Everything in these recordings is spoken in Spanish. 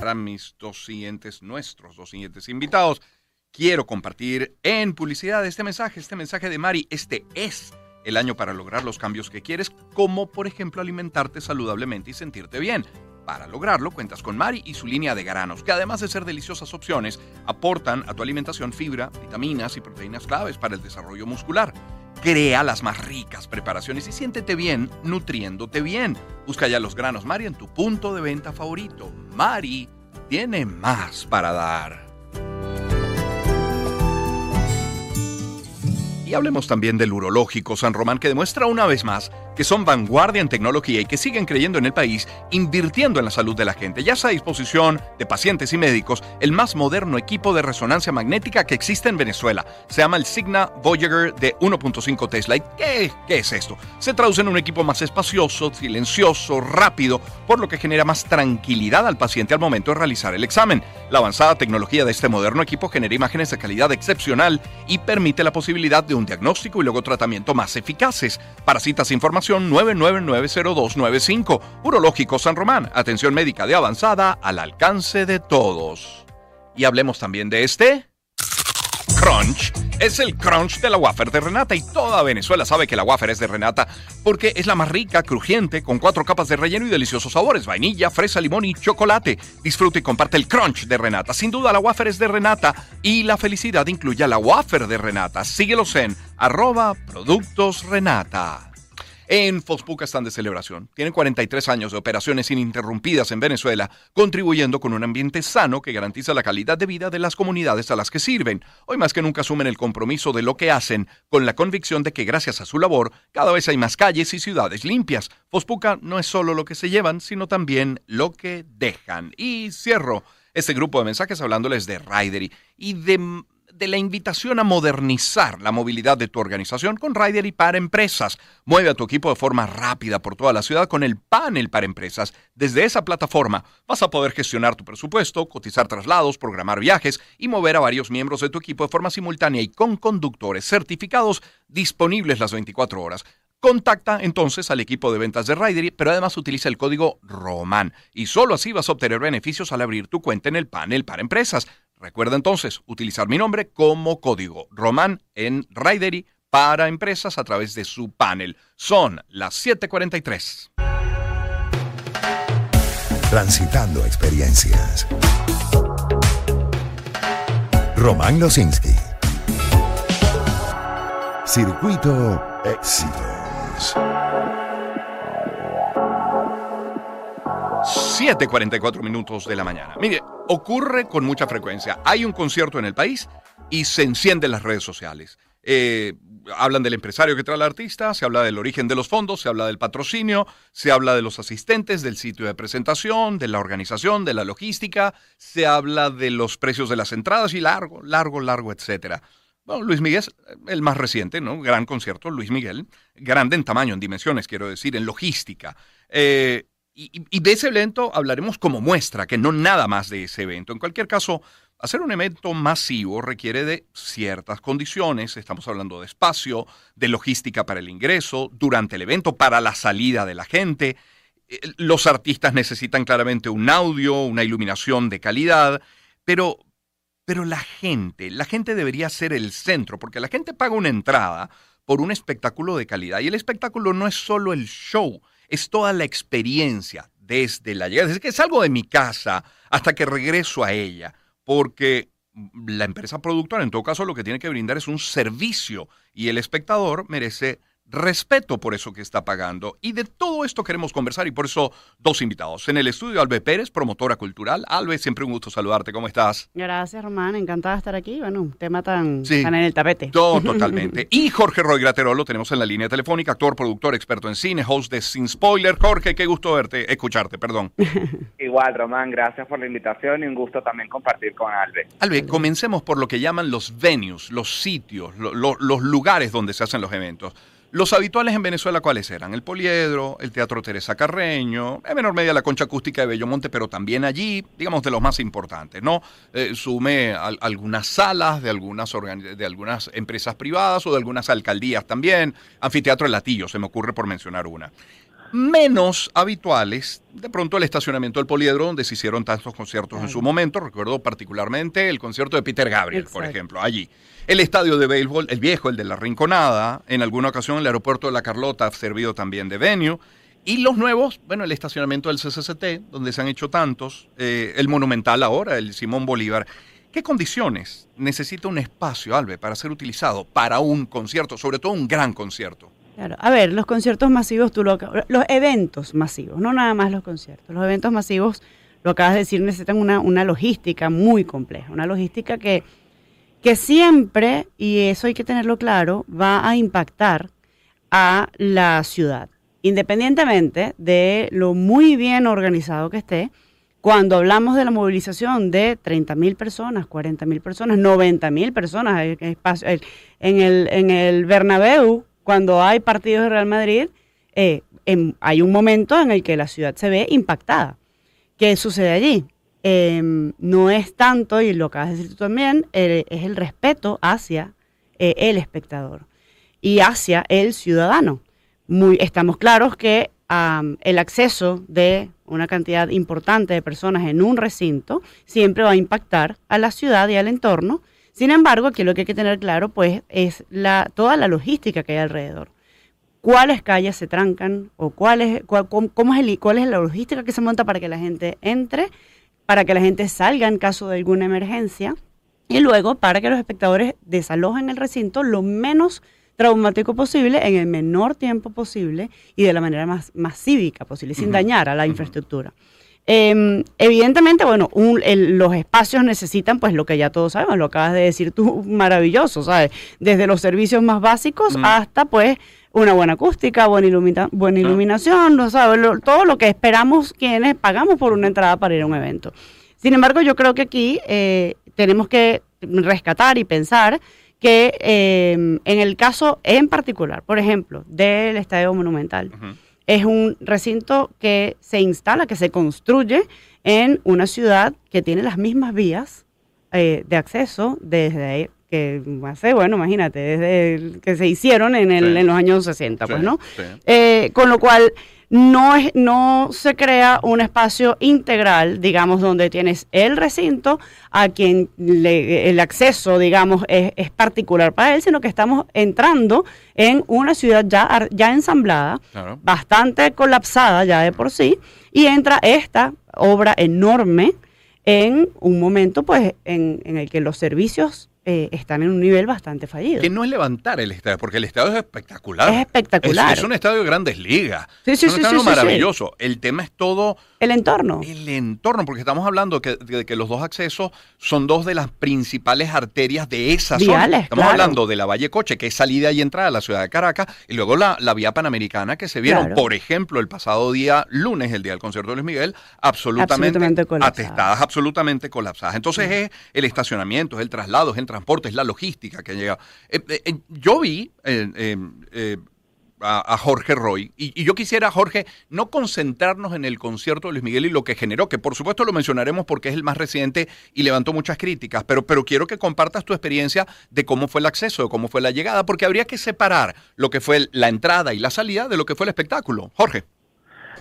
Para mis dos siguientes, nuestros dos siguientes invitados, quiero compartir en publicidad este mensaje, este mensaje de Mari. Este es el año para lograr los cambios que quieres, como por ejemplo alimentarte saludablemente y sentirte bien. Para lograrlo, cuentas con Mari y su línea de granos, que además de ser deliciosas opciones, aportan a tu alimentación fibra, vitaminas y proteínas claves para el desarrollo muscular. Crea las más ricas preparaciones y siéntete bien nutriéndote bien. Busca ya los granos Mari en tu punto de venta favorito. Mari tiene más para dar. Y hablemos también del urológico San Román, que demuestra una vez más que son vanguardia en tecnología y que siguen creyendo en el país, invirtiendo en la salud de la gente. Ya está a disposición de pacientes y médicos el más moderno equipo de resonancia magnética que existe en Venezuela. Se llama el Signa Voyager de 1.5 Tesla. ¿Y qué, qué es esto? Se traduce en un equipo más espacioso, silencioso, rápido, por lo que genera más tranquilidad al paciente al momento de realizar el examen. La avanzada tecnología de este moderno equipo genera imágenes de calidad excepcional y permite la posibilidad de un diagnóstico y luego tratamiento más eficaces. Para citas e información 9990295. Urológico San Román. Atención médica de avanzada al alcance de todos. Y hablemos también de este crunch. Es el crunch de la wafer de Renata y toda Venezuela sabe que la wafer es de Renata porque es la más rica, crujiente, con cuatro capas de relleno y deliciosos sabores, vainilla, fresa, limón y chocolate. Disfruta y comparte el crunch de Renata. Sin duda la wafer es de Renata y la felicidad incluye a la wafer de Renata. Síguelos en arroba productos Renata. En Fospuca están de celebración. Tienen 43 años de operaciones ininterrumpidas en Venezuela, contribuyendo con un ambiente sano que garantiza la calidad de vida de las comunidades a las que sirven. Hoy más que nunca asumen el compromiso de lo que hacen, con la convicción de que gracias a su labor, cada vez hay más calles y ciudades limpias. Fospuca no es solo lo que se llevan, sino también lo que dejan. Y cierro este grupo de mensajes hablándoles de Ridery y de de la invitación a modernizar la movilidad de tu organización con Rider y para empresas. Mueve a tu equipo de forma rápida por toda la ciudad con el panel para empresas. Desde esa plataforma vas a poder gestionar tu presupuesto, cotizar traslados, programar viajes y mover a varios miembros de tu equipo de forma simultánea y con conductores certificados disponibles las 24 horas. Contacta entonces al equipo de ventas de Ridery, pero además utiliza el código ROMAN y solo así vas a obtener beneficios al abrir tu cuenta en el panel para empresas. Recuerda entonces utilizar mi nombre como código Román en Ridery para empresas a través de su panel. Son las 7:43. Transitando experiencias. Román Losinski. Circuito Éxitos. 7:44 minutos de la mañana. Mire, ocurre con mucha frecuencia. Hay un concierto en el país y se encienden las redes sociales. Eh, hablan del empresario que trae al artista, se habla del origen de los fondos, se habla del patrocinio, se habla de los asistentes, del sitio de presentación, de la organización, de la logística, se habla de los precios de las entradas y largo, largo, largo, etcétera. Bueno, Luis Miguel, el más reciente, ¿no? Gran concierto, Luis Miguel, grande en tamaño, en dimensiones, quiero decir, en logística. Eh, y, de ese evento hablaremos como muestra, que no nada más de ese evento. En cualquier caso, hacer un evento masivo requiere de ciertas condiciones. Estamos hablando de espacio, de logística para el ingreso, durante el evento, para la salida de la gente. Eh, los artistas necesitan claramente un audio, una iluminación de calidad, pero, pero la gente, la gente debería ser el centro, porque la gente paga una entrada por un espectáculo de calidad. Y el espectáculo no es solo el show, es toda la experiencia desde la llegada. Es que salgo de mi casa hasta que regreso a ella, porque la empresa productora en todo caso lo que tiene que brindar es un servicio y el espectador merece respeto por eso que está pagando. Y de todo esto queremos conversar y por eso dos invitados. En el estudio, Albe Pérez, promotora cultural. Albe, siempre un gusto saludarte. ¿Cómo estás? Gracias, Román. Encantada de estar aquí. Bueno, un tema tan, tan en el tapete. Todo, totalmente. y Jorge Roy Graterol lo tenemos en la línea telefónica, actor, productor, experto en cine, host de Sin Spoiler. Jorge, qué gusto verte, escucharte, perdón. Igual, Román, gracias por la invitación y un gusto también compartir con Albe. Albe, comencemos por lo que llaman los venues, los sitios, los lugares donde se hacen los eventos. Los habituales en Venezuela, ¿cuáles eran? El Poliedro, el Teatro Teresa Carreño, en menor medida la Concha Acústica de Bellomonte, pero también allí, digamos, de los más importantes, ¿no? Eh, sume algunas salas de algunas, de algunas empresas privadas o de algunas alcaldías también. Anfiteatro El Latillo, se me ocurre por mencionar una. Menos habituales. De pronto el estacionamiento del Poliedro, donde se hicieron tantos conciertos en su momento. Recuerdo particularmente el concierto de Peter Gabriel, por ejemplo, allí. El estadio de béisbol, el viejo, el de la Rinconada. En alguna ocasión el aeropuerto de la Carlota ha servido también de venue. Y los nuevos, bueno, el estacionamiento del CCCT, donde se han hecho tantos. Eh, el Monumental ahora, el Simón Bolívar. ¿Qué condiciones necesita un espacio, Albe, para ser utilizado para un concierto, sobre todo un gran concierto? Claro. A ver, los conciertos masivos, tú lo, los eventos masivos, no nada más los conciertos. Los eventos masivos, lo acabas de decir, necesitan una, una logística muy compleja, una logística que, que siempre, y eso hay que tenerlo claro, va a impactar a la ciudad, independientemente de lo muy bien organizado que esté. Cuando hablamos de la movilización de 30 mil personas, 40 mil personas, 90 mil personas en el, en el Bernabéu, cuando hay partidos de Real Madrid, eh, hay un momento en el que la ciudad se ve impactada. ¿Qué sucede allí? Em, no es tanto, y lo acabas de decir tú también, es el respeto hacia eh, el espectador y hacia el ciudadano. Muy, estamos claros que el acceso de una cantidad importante de personas en un recinto siempre va a impactar a la ciudad y al entorno sin embargo, aquí lo que hay que tener claro pues es la, toda la logística que hay alrededor. ¿Cuáles calles se trancan o cuál es, cómo, es el, cuál es la logística que se monta para que la gente entre, para que la gente salga en caso de alguna emergencia y luego para que los espectadores desalojen el recinto lo menos traumático posible en el menor tiempo posible y de la manera más, más cívica posible, sin dañar a la infraestructura. Em, evidentemente, bueno, los espacios necesitan, pues lo que ya todos sabemos, lo acabas de decir tú, maravilloso, ¿sabes? Desde los servicios más básicos hasta, pues, una buena acústica, buena, buena iluminación, ¿no sabes? todo lo que esperamos quienes pagamos por una entrada para ir a un evento. Sin embargo, yo creo que aquí eh, tenemos que rescatar y pensar que em, en el caso en particular, por ejemplo, del Estadio Monumental, es un recinto que se instala, que se construye en una ciudad que tiene las mismas vías eh, de acceso desde que hace, bueno, imagínate, desde que se hicieron en, el, en los años 60, pues, ¿no? Eh, con lo cual, no, es, no se crea un espacio integral, digamos, donde tienes el recinto a quien el acceso, digamos, es, particular para él, sino que estamos entrando en una ciudad ya, ya ensamblada, bastante colapsada ya de por sí, y entra esta obra enorme en un momento pues en, en el que los servicios eh, están en un nivel bastante fallido. Que no es levantar el estadio, porque el estadio es espectacular. Es espectacular. Es, un estadio de grandes ligas. Sí, sí, es un estadio maravilloso. El tema es todo... El entorno. El entorno, porque estamos hablando que, de que los dos accesos son dos de las principales arterias de esa zona. Estamos hablando de la Valle Coche, que es salida y entrada a la ciudad de Caracas, y luego la, la vía panamericana que se vieron, por ejemplo, el pasado día lunes, el día del concierto de Luis Miguel, absolutamente, atestadas, absolutamente colapsadas. Entonces es el estacionamiento, es el traslado, es el transporte, es la logística que ha llegado. Eh, eh, eh, yo vi a, Jorge Roy y, yo quisiera, Jorge, no concentrarnos en el concierto de Luis Miguel y lo que generó, que por supuesto lo mencionaremos porque es el más reciente y levantó muchas críticas, pero, pero quiero que compartas tu experiencia de cómo fue el acceso, de cómo fue la llegada, porque habría que separar lo que fue la entrada y la salida de lo que fue el espectáculo. Jorge.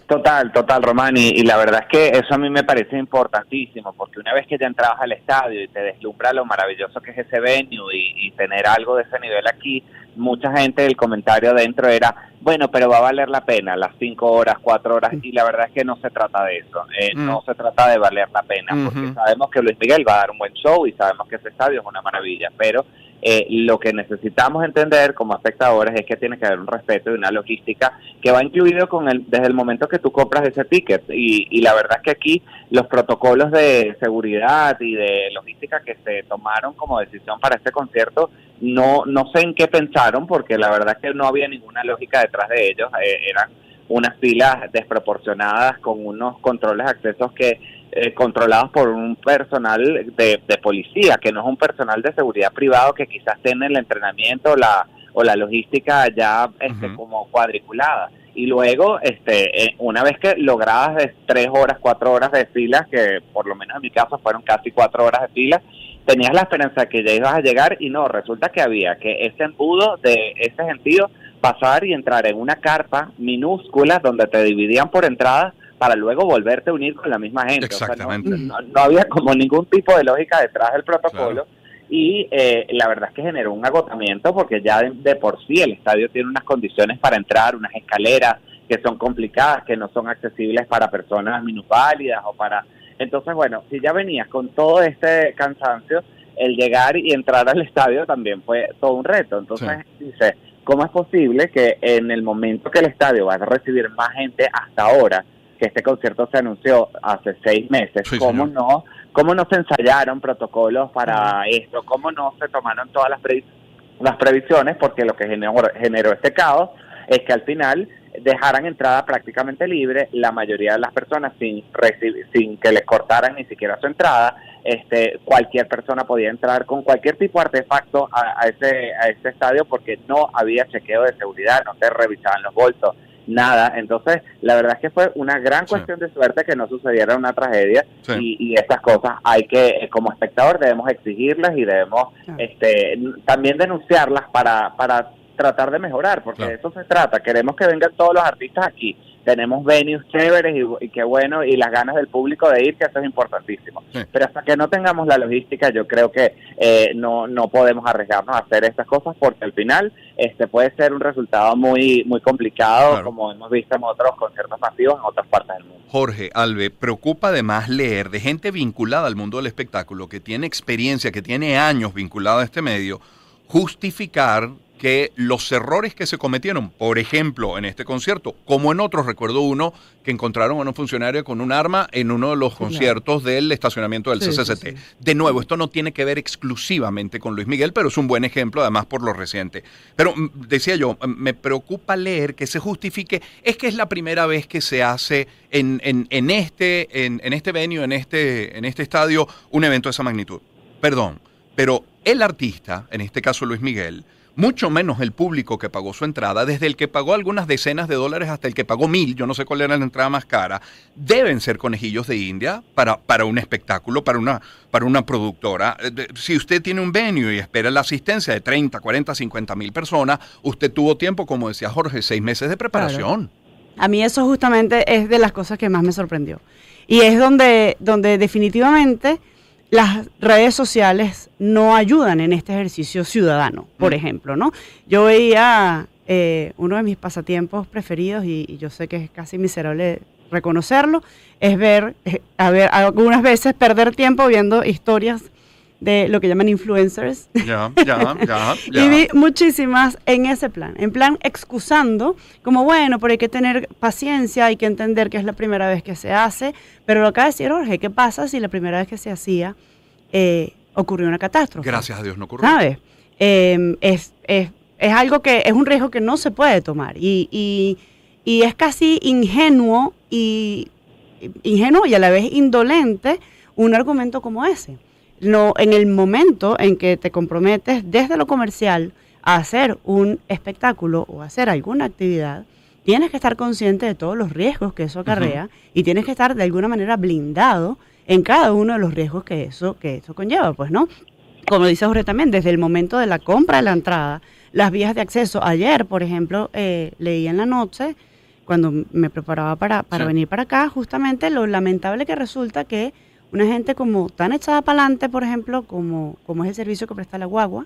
Total, total, Román, y, la verdad es que eso a mí me parece importantísimo, porque una vez que ya entrabas al estadio y te deslumbra lo maravilloso que es ese venue y, tener algo de ese nivel aquí, mucha gente el comentario adentro era, bueno, pero va a valer la pena las cinco horas, cuatro horas, y la verdad es que no se trata de eso, eh, mm. no se trata de valer la pena, porque sabemos que Luis Miguel va a dar un buen show y sabemos que ese estadio es una maravilla, pero eh, lo que necesitamos entender como espectadores es que tiene que haber un respeto y una logística que va incluido con el, desde el momento que tú compras ese ticket. Y, y la verdad es que aquí los protocolos de seguridad y de logística que se tomaron como decisión para este concierto, no, no sé en qué pensaron, porque la verdad es que no había ninguna lógica detrás de ellos. Eh, eran unas filas desproporcionadas con unos controles accesos que eh, controlados por un personal de, policía, que no es un personal de seguridad privado que quizás tiene el entrenamiento la, o la logística ya este, como cuadriculada. Y luego, este, eh, una vez que lograbas tres horas, cuatro horas de filas, que por lo menos en mi caso fueron casi cuatro horas de filas, tenías la esperanza de que ya ibas a llegar y no, resulta que había que ese embudo de ese sentido pasar y entrar en una carpa minúscula donde te dividían por entradas para luego volverte a unir con la misma gente. Exactamente. no, había como ningún tipo de lógica detrás del protocolo. Y eh, la verdad es que generó un agotamiento porque ya de, por sí el estadio tiene unas condiciones para entrar, unas escaleras que son complicadas, que no son accesibles para personas minusválidas o para... Entonces, bueno, si ya venías con todo este cansancio, el llegar y entrar al estadio también fue todo un reto. Entonces, dice, ¿cómo es posible que en el momento que el estadio va a recibir más gente hasta ahora, que este concierto se anunció hace seis meses, ¿cómo no? ¿Cómo no se ensayaron protocolos para esto? ¿Cómo no se tomaron todas las, las previsiones? Porque lo que generó, generó este caos es que al final dejaran entrada prácticamente libre la mayoría de las personas sin sin que les cortaran ni siquiera su entrada este cualquier persona podía entrar con cualquier tipo de artefacto a, a ese a ese estadio porque no había chequeo de seguridad no se revisaban los bolsos nada. Entonces, la verdad es que fue una gran cuestión de suerte que no sucediera una tragedia y, estas cosas hay que, eh, como espectador, debemos exigirlas y debemos este, también denunciarlas para, para tratar de mejorar, porque de eso se trata. Queremos que vengan todos los artistas aquí tenemos venues chéveres y, qué bueno, y las ganas del público de ir, que eso es importantísimo. Pero hasta que no tengamos la logística, yo creo que eh, no, no podemos arriesgarnos a hacer estas cosas porque al final este puede ser un resultado muy, muy complicado, como hemos visto en otros conciertos masivos en otras partes del mundo. Jorge, Albe, preocupa además leer de gente vinculada al mundo del espectáculo, que tiene experiencia, que tiene años vinculada a este medio, justificar que los errores que se cometieron, por ejemplo, en este concierto, como en otros, recuerdo uno que encontraron a un funcionario con un arma en uno de los conciertos del estacionamiento del CCCT. De nuevo, esto no tiene que ver exclusivamente con Luis Miguel, pero es un buen ejemplo, además por lo reciente. Pero mm, decía yo, mm, me preocupa leer que se justifique, es que es la primera vez que se hace en, en, este, en, en este venue, en este, en este estadio, un evento de esa magnitud. Perdón, pero el artista, en este caso Luis Miguel, mucho menos el público que pagó su entrada, desde el que pagó algunas decenas de dólares hasta el que pagó mil, yo no sé cuál era la entrada más cara, deben ser conejillos de India para, para un espectáculo, para una, para una productora. Eh, si usted tiene un venue y espera la asistencia de 30, 40, 50 mil personas, usted tuvo tiempo, como decía Jorge, seis meses de preparación. A mí eso justamente es de las cosas que más me sorprendió. Y es donde, donde definitivamente las redes sociales no ayudan en este ejercicio ciudadano, por mm. ejemplo, ¿no? Yo veía eh, uno de mis pasatiempos preferidos, y, yo sé que es casi miserable reconocerlo, es ver, eh, a ver, algunas veces perder tiempo viendo historias de lo que llaman influencers. Ya, ya, ya, y vi muchísimas en ese plan, en plan excusando, como bueno, pero hay que tener paciencia, hay que entender que es la primera vez que se hace, pero lo acaba de decir Jorge, ¿qué pasa si la primera vez que se hacía eh, ocurrió una catástrofe? Gracias a Dios no ocurrió. ¿Sabes? Em, es, es, es, algo que es un riesgo que no se puede tomar y, y, y es casi ingenuo y ingenuo y a la vez indolente un argumento como ese no, en el momento en que te comprometes desde lo comercial a hacer un espectáculo o hacer alguna actividad, tienes que estar consciente de todos los riesgos que eso acarrea y tienes que estar de alguna manera blindado en cada uno de los riesgos que eso, que eso conlleva, pues, ¿no? Como dice Jorge también, desde el momento de la compra de la entrada, las vías de acceso. Ayer, por ejemplo, eh, leí en la noche, cuando me preparaba para, para venir para acá, justamente lo lamentable que resulta que una gente como tan echada para adelante, por ejemplo, como, como es el servicio que presta la guagua,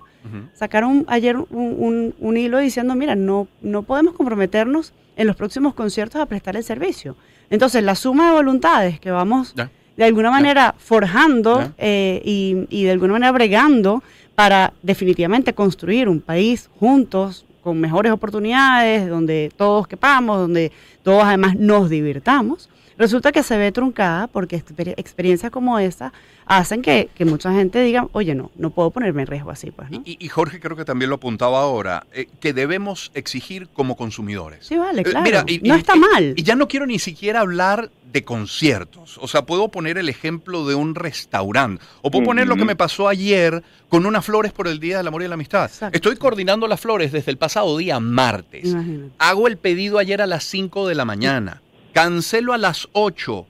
sacaron ayer un, un, hilo diciendo, mira, no, no podemos comprometernos en los próximos conciertos a prestar el servicio. Entonces, la suma de voluntades que vamos de alguna manera forjando eh, y, y de alguna manera bregando para definitivamente construir un país juntos, con mejores oportunidades, donde todos quepamos, donde todos además nos divirtamos, resulta que se ve truncada porque experiencias como esa hacen que, mucha gente diga, oye, no, no puedo ponerme en riesgo así. Pues, y, Jorge creo que también lo apuntaba ahora, eh, que debemos exigir como consumidores. Sí, vale, eh, claro. mira, no está mal. Y ya no quiero ni siquiera hablar de conciertos. O sea, puedo poner el ejemplo de un restaurante. O puedo poner lo que me pasó ayer con unas flores por el Día del Amor y la Amistad. Estoy coordinando las flores desde el pasado día martes. Hago el pedido ayer a las 5 de la mañana cancelo a las 8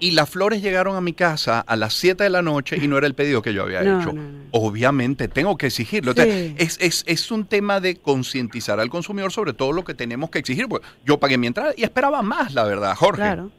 y las flores llegaron a mi casa a las 7 de la noche y no era el pedido que yo había No, hecho. no, no. Obviamente, tengo que exigirlo. O sea, Sí. es, es- es un tema de concientizar al consumidor sobre todo lo que tenemos que exigir. Pues yo pagué mi entrada y esperaba más, la verdad, Jorge. Claro.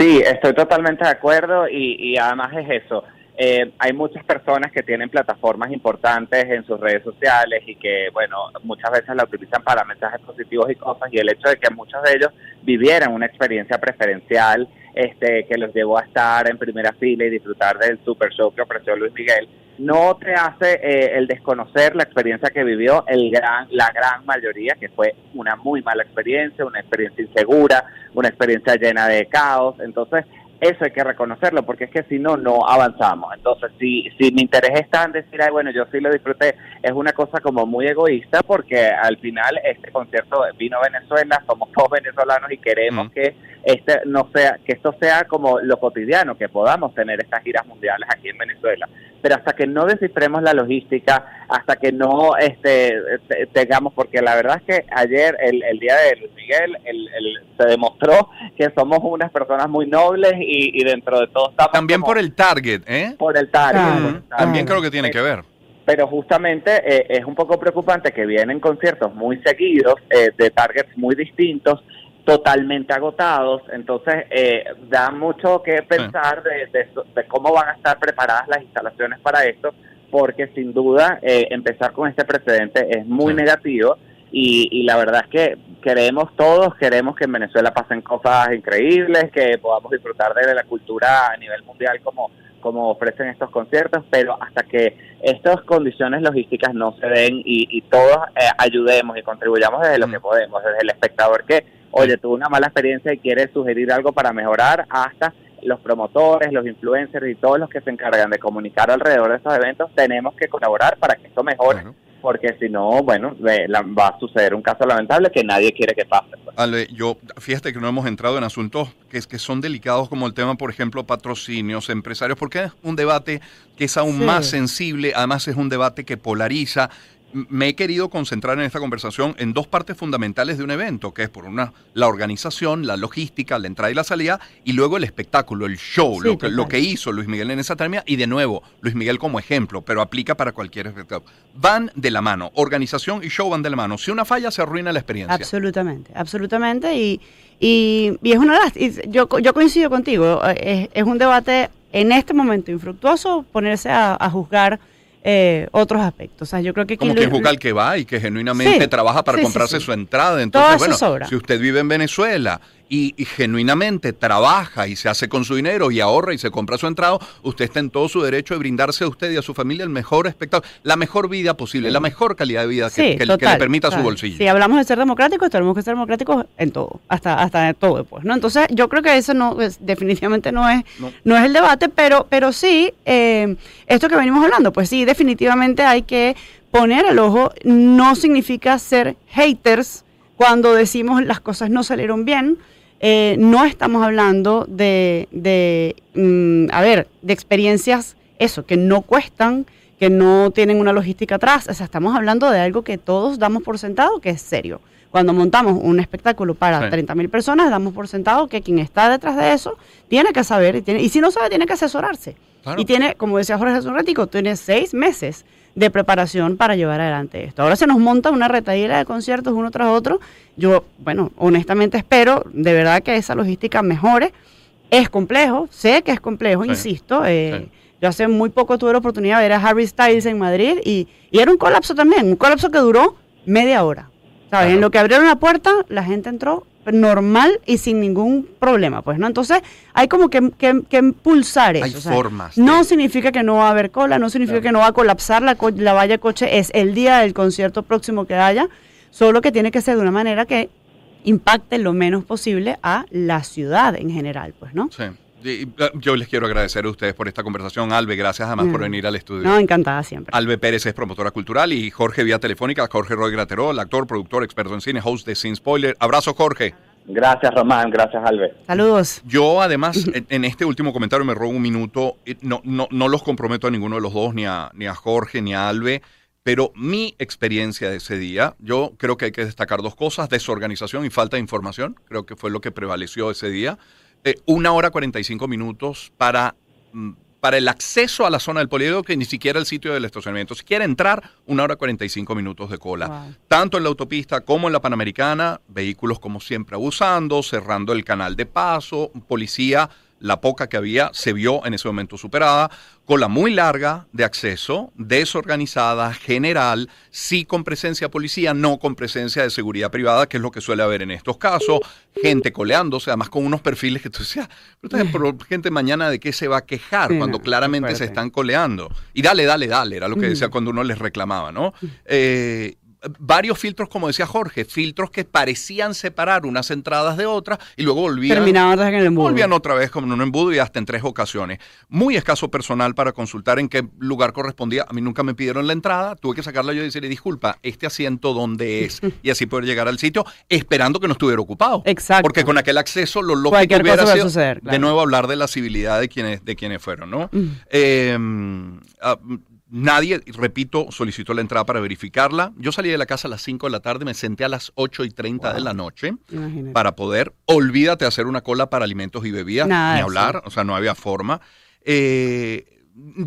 Sí, estoy totalmente de acuerdo y, y además es eso. Eh, hay muchas personas que tienen plataformas importantes en sus redes sociales y que, bueno, muchas veces la utilizan para mensajes positivos y cosas y el hecho de que muchos de ellos vivieran una experiencia preferencial este, que los llevó a estar en primera fila y disfrutar del super show que ofreció Luis Miguel, no te hace eh, el desconocer la experiencia que vivió el gran, la gran mayoría, que fue una muy mala experiencia, una experiencia insegura, una experiencia llena de caos. Entonces, eso hay que reconocerlo, porque es que si no, no avanzamos. Entonces, si, si mi interés está en decir, ay, bueno, yo sí lo disfruté, es una cosa como muy egoísta, porque al final este concierto vino a Venezuela, somos todos venezolanos y queremos Mm. que este no sea, que esto sea como lo cotidiano, que podamos tener estas giras mundiales aquí en Venezuela. Pero hasta que no descifremos la logística, hasta que no este te- tengamos, porque la verdad es que ayer, el, el día de Luis Miguel, el, el- se demostró que somos unas personas muy nobles y, y dentro de todo estamos También como por el target, ¿eh? por el target. Por el target. También creo que tiene que ver. Pero justamente eh, es un poco preocupante que vienen conciertos muy seguidos, eh, de targets muy distintos, totalmente agotados. Entonces, eh, da mucho que pensar de, de- de cómo van a estar preparadas las instalaciones para esto, porque sin duda eh, empezar con este precedente es muy Sí. negativo. Y, y la verdad es que queremos todos, queremos que en Venezuela pasen cosas increíbles, que podamos disfrutar de la cultura a nivel mundial como, como ofrecen estos conciertos, pero hasta que estas condiciones logísticas no se den y, y todos eh, ayudemos y contribuyamos desde lo Mm. que podemos, desde el espectador que, oye, tuvo una mala experiencia y quiere sugerir algo para mejorar, hasta los promotores, los influencers y todos los que se encargan de comunicar alrededor de estos eventos, tenemos que colaborar para que esto mejore, porque si no, bueno, va a suceder un caso lamentable que nadie quiere que pase. pues. Ale, yo, fíjate que no hemos entrado en asuntos que, que son delicados como el tema, por ejemplo, patrocinios, empresarios, porque es un debate que es aún Sí. más sensible, además es un debate que polariza. Me he querido concentrar en esta conversación en dos partes fundamentales de un evento, que es por una la organización, la logística, la entrada y la salida, y luego el espectáculo, el show, Sí, lo, que, lo que hizo Luis Miguel en esa termia, y de nuevo, Luis Miguel como ejemplo, pero aplica para cualquier espectáculo. Van de la mano, organización y show van de la mano. Si una falla, se arruina la experiencia. Absolutamente, absolutamente. Y, y, y es una y Yo, yo coincido contigo. eh, Es, es un debate en este momento infructuoso ponerse a, a juzgar eh, otros aspectos. O sea, yo creo que Como quien juzga al que va y que genuinamente Sí, trabaja para sí, comprarse sí. su entrada. Entonces, bueno, si usted vive en Venezuela y, y genuinamente trabaja y se hace con su dinero y ahorra y se compra su entrada, usted está en todo su derecho de brindarse a usted y a su familia el mejor espectáculo, la mejor vida posible, la mejor calidad de vida que, Sí, que- que total, le permita su bolsillo. Si hablamos de ser democráticos, tenemos que ser democráticos en todo, hasta hasta en todo, pues, ¿no? Entonces, yo creo que eso no es, definitivamente no es No. no. es el debate, pero pero sí eh, esto que venimos hablando, pues sí, definitivamente hay que poner el ojo. No significa ser haters cuando decimos las cosas no salieron bien. Eh, no estamos hablando de, de mm, a ver, de experiencias, eso, que no cuestan, que no tienen una logística atrás. O sea, estamos hablando de algo que todos damos por sentado que es serio. Cuando montamos un espectáculo para Sí. 30 mil personas, damos por sentado que quien está detrás de eso tiene que saber y, tiene, y si no sabe, tiene que asesorarse. Claro. Y tiene, como decía Jorge hace un ratico, tiene seis meses de preparación para llevar adelante esto. Ahora se nos monta una retahíla de conciertos uno tras otro. Yo, bueno, honestamente espero de verdad que esa logística mejore. Es complejo, sé que es complejo, Sí, insisto. eh, sí. Yo hace muy poco tuve la oportunidad de ver a Harry Styles en Madrid y, y era un colapso también, un colapso que duró media hora. ¿Sabes? Claro. En lo que abrieron la puerta, la gente entró normal y sin ningún problema, pues, ¿no? Entonces, hay como que, que- que impulsar eso. Hay o sea, formas No significa que no va a haber cola, no significa que no va a colapsar la, co- la valla coche, es el día del concierto próximo que haya, solo que tiene que ser de una manera que impacte lo menos posible a la ciudad en general, pues, ¿no? Sí. Eh, yo les quiero agradecer a ustedes por esta conversación. Albe, gracias además por Mm. venir al estudio. No, encantada siempre. Albe Pérez es promotora cultural y Jorge vía telefónica, Jorge Roy Graterol, actor, productor, experto en cine, host de Sin Spoiler. Abrazo, Jorge. Gracias, Román. Gracias, Albert. Saludos. Yo además, en, en este último comentario me robo un minuto, eh, no, no, no los comprometo a ninguno de los dos, ni a, ni a Jorge, ni a Albe, pero mi experiencia de ese día, yo creo que hay que destacar dos cosas, desorganización y falta de información, creo que fue lo que prevaleció ese día. eh, una hora 45 minutos para, mm, para el acceso a la zona del poliedro, que ni siquiera el sitio del estacionamiento. Si quiere entrar, una hora 45 minutos de cola. Wow. Tanto en la autopista como en la Panamericana, vehículos como siempre abusando, cerrando el canal de paso, policía, la poca que había, se vio en ese momento superada, cola muy larga de acceso, desorganizada, general, sí con presencia de policía, no con presencia de seguridad privada, que es lo que suele haber en estos casos, gente coleándose, además con unos perfiles que tú decías, pero gente mañana de qué se va a quejar Sí, cuando no, claramente se están coleando. Y dale, dale, dale, era lo que decía cuando uno les reclamaba, ¿no? Eh, varios filtros, como decía Jorge, filtros que parecían separar unas entradas de otras y luego volvían, Terminaban otra vez en el embudo. volvían otra vez como en un embudo y hasta en tres ocasiones. Muy escaso personal para consultar en qué lugar correspondía. A mí nunca me pidieron la entrada, tuve que sacarla yo y decirle, disculpa, este asiento dónde es y así poder llegar al sitio esperando que no estuviera ocupado. Exacto. Porque con aquel acceso lo lógico Cualquier hubiera cosa sido suceder, de nuevo hablar de la civilidad de quienes, de quienes fueron, ¿no? Eh, ah, nadie, repito, solicitó la entrada para verificarla. Yo salí de la casa a las 5 de la tarde, me senté a las 8 y 30 de la noche Imagínate. para poder, olvídate de hacer una cola para alimentos y bebidas, Nada ni hablar, o sea, no había forma. Eh,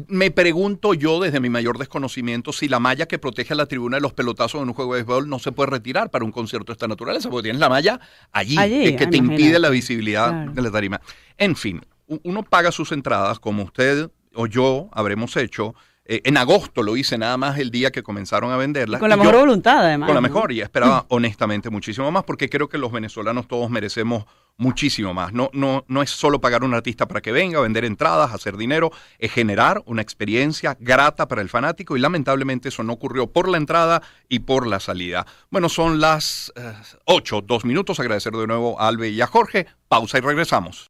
me pregunto yo, desde mi mayor desconocimiento, si la malla que protege a la tribuna de los pelotazos en un juego de béisbol no se puede retirar para un concierto de esta naturaleza, porque tienes la malla allí, Allí, que, que te imagínate. impide la visibilidad Claro. de la tarima. En fin, uno paga sus entradas, como usted o yo habremos hecho. Eh, en agosto lo hice nada más el día que comenzaron a venderla. Con la mejor yo- voluntad, además. con la ¿no? mejor y esperaba honestamente muchísimo más porque creo que los venezolanos todos merecemos muchísimo más. No, no, no es solo pagar a un artista para que venga, vender entradas, hacer dinero, es generar una experiencia grata para el fanático y lamentablemente eso no ocurrió por la entrada y por la salida. Bueno, son las eh, 8, dos minutos. Agradecer de nuevo a Albe y a Jorge. Pausa y regresamos.